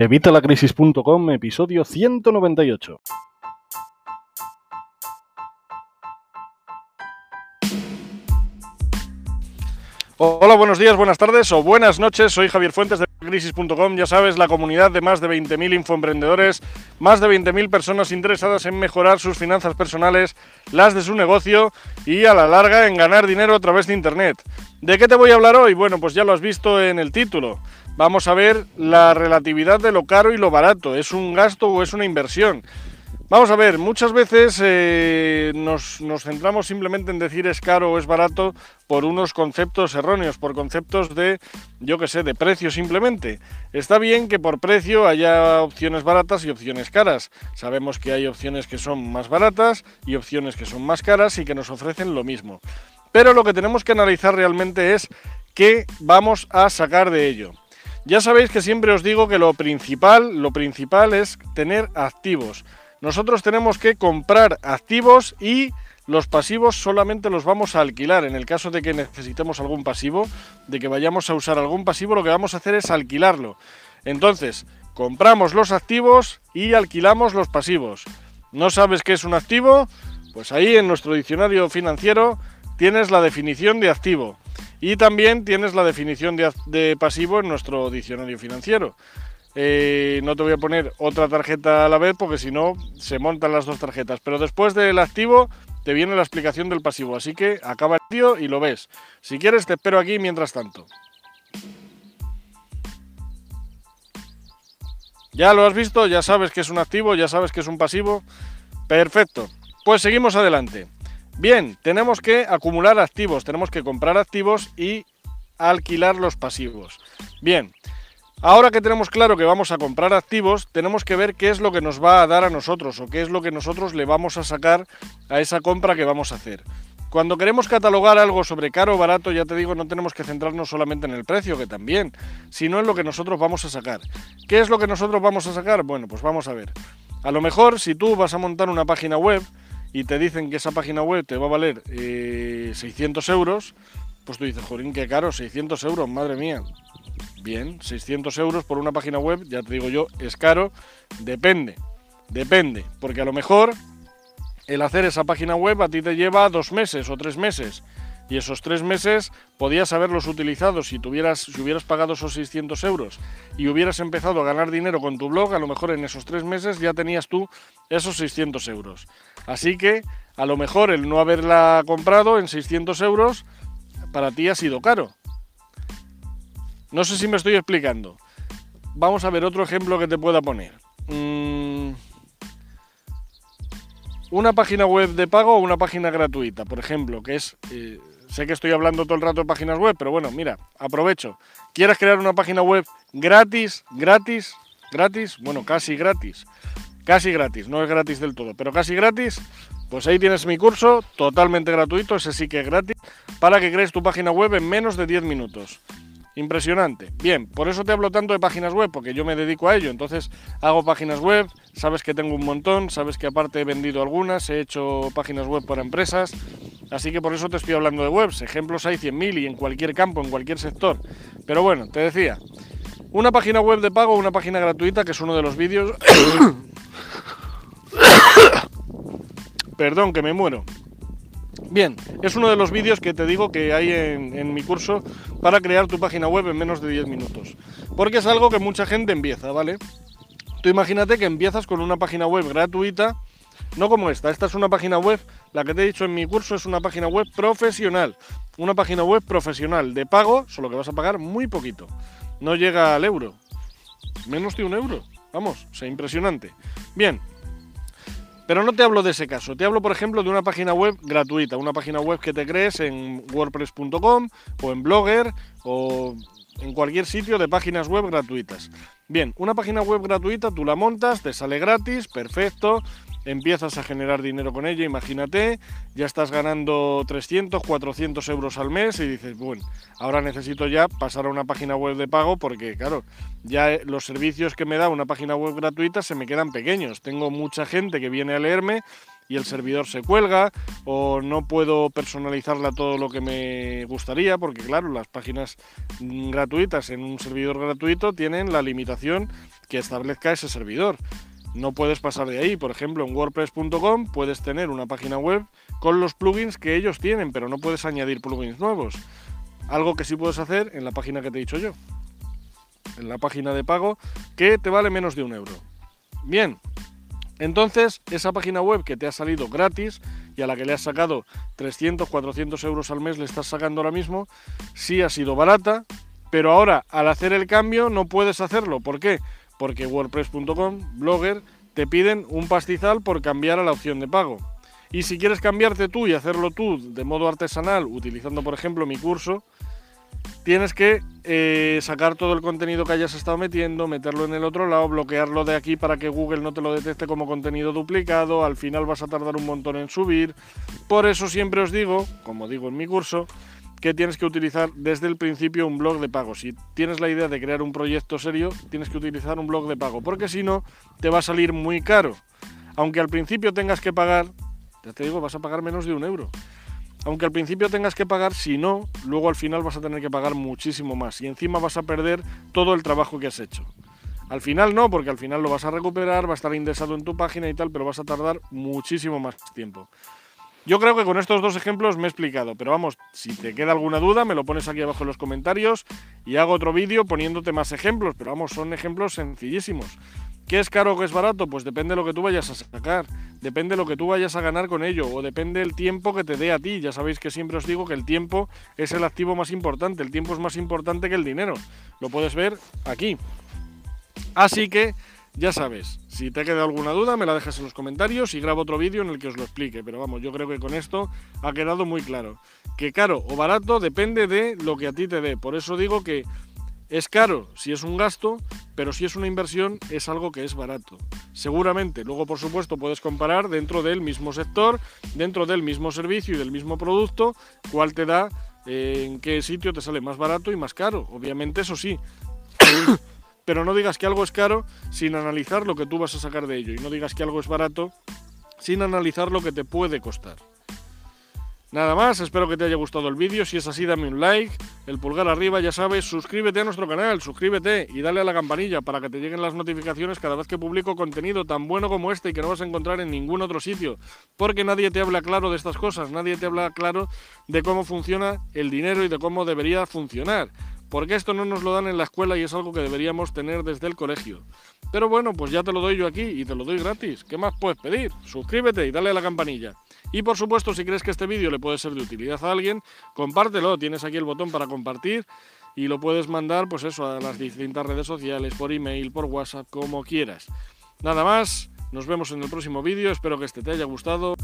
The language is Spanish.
Evitalacrisis.com, episodio 198. Hola, buenos días, buenas tardes o buenas noches. Soy Javier Fuentes de Crisis.com. Ya sabes, la comunidad de más de 20.000 infoemprendedores, más de 20.000 personas interesadas en mejorar sus finanzas personales, las de su negocio y a la larga en ganar dinero a través de Internet. ¿De qué te voy a hablar hoy? Bueno, pues ya lo has visto en el título. Vamos a ver la relatividad de lo caro y lo barato. ¿Es un gasto o es una inversión? Vamos a ver, muchas veces eh, nos, centramos simplemente en decir es caro o es barato por unos conceptos erróneos, por conceptos de, yo qué sé, de precio simplemente. Está bien que por precio haya opciones baratas y opciones caras. Sabemos que hay opciones que son más baratas y opciones que son más caras y que nos ofrecen lo mismo. Pero lo que tenemos que analizar realmente es qué vamos a sacar de ello. Ya sabéis que siempre os digo que lo principal, lo principal es tener activos nosotros tenemos que comprar activos y los pasivos solamente los vamos a alquilar. En el caso de que necesitemos algún pasivo, de que vayamos a usar algún pasivo, lo que vamos a hacer es alquilarlo. Entonces, compramos los activos y alquilamos los pasivos. ¿No sabes qué es un activo? Pues ahí en nuestro diccionario financiero tienes la definición de activo y también tienes la definición de, pasivo en nuestro diccionario financiero. Eh, no te voy a poner otra tarjeta a la vez porque si no se montan las dos tarjetas. Pero después del activo te viene la explicación del pasivo. Así que acaba el tío y lo ves. Si quieres te espero aquí mientras tanto. Ya lo has visto, ya sabes que es un activo, ya sabes que es un pasivo. Perfecto. Pues seguimos adelante. Bien, tenemos que acumular activos, tenemos que comprar activos y alquilar los pasivos. Bien, Ahora que tenemos claro que vamos a comprar activos, tenemos que ver qué es lo que nos va a dar a nosotros o qué es lo que nosotros le vamos a sacar a esa compra que vamos a hacer. Cuando queremos catalogar algo sobre caro o barato, ya te digo, no tenemos que centrarnos solamente en el precio, que también, sino en lo que nosotros vamos a sacar. ¿Qué es lo que nosotros vamos a sacar? Bueno, pues vamos a ver. A lo mejor si tú vas a montar una página web y te dicen que esa página web te va a valer 600 eh, euros, pues tú dices, jorín, qué caro, 600 euros, madre mía. Bien, 600 euros por una página web, ya te digo yo, es caro. Depende, depende, porque a lo mejor el hacer esa página web a ti te lleva dos meses o tres meses. Y esos tres meses podías haberlos utilizado si, tuvieras, si hubieras pagado esos 600 euros y hubieras empezado a ganar dinero con tu blog, a lo mejor en esos tres meses ya tenías tú esos 600 euros. Así que a lo mejor el no haberla comprado en 600 euros para ti ha sido caro. No sé si me estoy explicando. Vamos a ver otro ejemplo que te pueda poner. Mm, una página web de pago o una página gratuita, por ejemplo, que es... Eh, sé que estoy hablando todo el rato de páginas web, pero bueno, mira, aprovecho. ¿Quieres crear una página web gratis, gratis, gratis? Bueno, casi gratis. Casi gratis, no es gratis del todo, pero casi gratis. Pues ahí tienes mi curso, totalmente gratuito, ese sí que es gratis, para que crees tu página web en menos de 10 minutos. Impresionante. Bien, por eso te hablo tanto de páginas web, porque yo me dedico a ello. Entonces hago páginas web, sabes que tengo un montón, sabes que aparte he vendido algunas, he hecho páginas web para empresas. Así que por eso te estoy hablando de webs. Ejemplos hay 100.000 y en cualquier campo, en cualquier sector. Pero bueno, te decía, una página web de pago una página gratuita, que es uno de los vídeos... Perdón, que me muero. Bien, es uno de los vídeos que te digo que hay en, mi curso para crear tu página web en menos de 10 minutos. Porque es algo que mucha gente empieza, ¿vale? Tú imagínate que empiezas con una página web gratuita, no como esta. Esta es una página web, la que te he dicho en mi curso es una página web profesional. Una página web profesional de pago, solo que vas a pagar muy poquito. No llega al euro. Menos de un euro. Vamos, sea impresionante. Bien, pero no te hablo de ese caso, te hablo por ejemplo de una página web gratuita, una página web que te crees en wordpress.com o en Blogger o en cualquier sitio de páginas web gratuitas. Bien, una página web gratuita tú la montas, te sale gratis, perfecto, empiezas a generar dinero con ella, imagínate, ya estás ganando 300, 400 euros al mes y dices, bueno, ahora necesito ya pasar a una página web de pago porque, claro, ya los servicios que me da una página web gratuita se me quedan pequeños. Tengo mucha gente que viene a leerme y el servidor se cuelga o no puedo personalizarla todo lo que me gustaría porque claro, las páginas gratuitas en un servidor gratuito tienen la limitación que establezca ese servidor. No puedes pasar de ahí. Por ejemplo, en wordpress.com puedes tener una página web con los plugins que ellos tienen, pero no puedes añadir plugins nuevos. Algo que sí puedes hacer en la página que te he dicho yo. En la página de pago que te vale menos de un euro. Bien, entonces esa página web que te ha salido gratis y a la que le has sacado 300, 400 euros al mes, le estás sacando ahora mismo, sí ha sido barata, pero ahora al hacer el cambio no puedes hacerlo. ¿Por qué? Porque WordPress.com, Blogger, te piden un pastizal por cambiar a la opción de pago. Y si quieres cambiarte tú y hacerlo tú de modo artesanal, utilizando por ejemplo mi curso, tienes que eh, sacar todo el contenido que hayas estado metiendo, meterlo en el otro lado, bloquearlo de aquí para que Google no te lo detecte como contenido duplicado, al final vas a tardar un montón en subir. Por eso siempre os digo, como digo en mi curso, que tienes que utilizar desde el principio un blog de pago. Si tienes la idea de crear un proyecto serio, tienes que utilizar un blog de pago, porque si no, te va a salir muy caro. Aunque al principio tengas que pagar, ya te digo, vas a pagar menos de un euro. Aunque al principio tengas que pagar, si no, luego al final vas a tener que pagar muchísimo más y encima vas a perder todo el trabajo que has hecho. Al final no, porque al final lo vas a recuperar, va a estar indexado en tu página y tal, pero vas a tardar muchísimo más tiempo. Yo creo que con estos dos ejemplos me he explicado, pero vamos, si te queda alguna duda me lo pones aquí abajo en los comentarios y hago otro vídeo poniéndote más ejemplos, pero vamos, son ejemplos sencillísimos. ¿Qué es caro o qué es barato? Pues depende de lo que tú vayas a sacar, depende de lo que tú vayas a ganar con ello, o depende del tiempo que te dé a ti. Ya sabéis que siempre os digo que el tiempo es el activo más importante, el tiempo es más importante que el dinero. Lo puedes ver aquí. Así que ya sabes, si te queda alguna duda me la dejas en los comentarios y grabo otro vídeo en el que os lo explique. Pero vamos, yo creo que con esto ha quedado muy claro. Que caro o barato depende de lo que a ti te dé. Por eso digo que es caro si es un gasto, pero si es una inversión es algo que es barato. Seguramente, luego por supuesto puedes comparar dentro del mismo sector, dentro del mismo servicio y del mismo producto, cuál te da, eh, en qué sitio te sale más barato y más caro. Obviamente eso sí. pero no digas que algo es caro sin analizar lo que tú vas a sacar de ello. Y no digas que algo es barato sin analizar lo que te puede costar. Nada más, espero que te haya gustado el vídeo, si es así dame un like, el pulgar arriba, ya sabes, suscríbete a nuestro canal, suscríbete y dale a la campanilla para que te lleguen las notificaciones cada vez que publico contenido tan bueno como este y que no vas a encontrar en ningún otro sitio, porque nadie te habla claro de estas cosas, nadie te habla claro de cómo funciona el dinero y de cómo debería funcionar porque esto no nos lo dan en la escuela y es algo que deberíamos tener desde el colegio. Pero bueno, pues ya te lo doy yo aquí y te lo doy gratis. ¿Qué más puedes pedir? Suscríbete y dale a la campanilla. Y por supuesto, si crees que este vídeo le puede ser de utilidad a alguien, compártelo. Tienes aquí el botón para compartir y lo puedes mandar, pues eso, a las distintas redes sociales, por email, por WhatsApp, como quieras. Nada más, nos vemos en el próximo vídeo. Espero que este te haya gustado.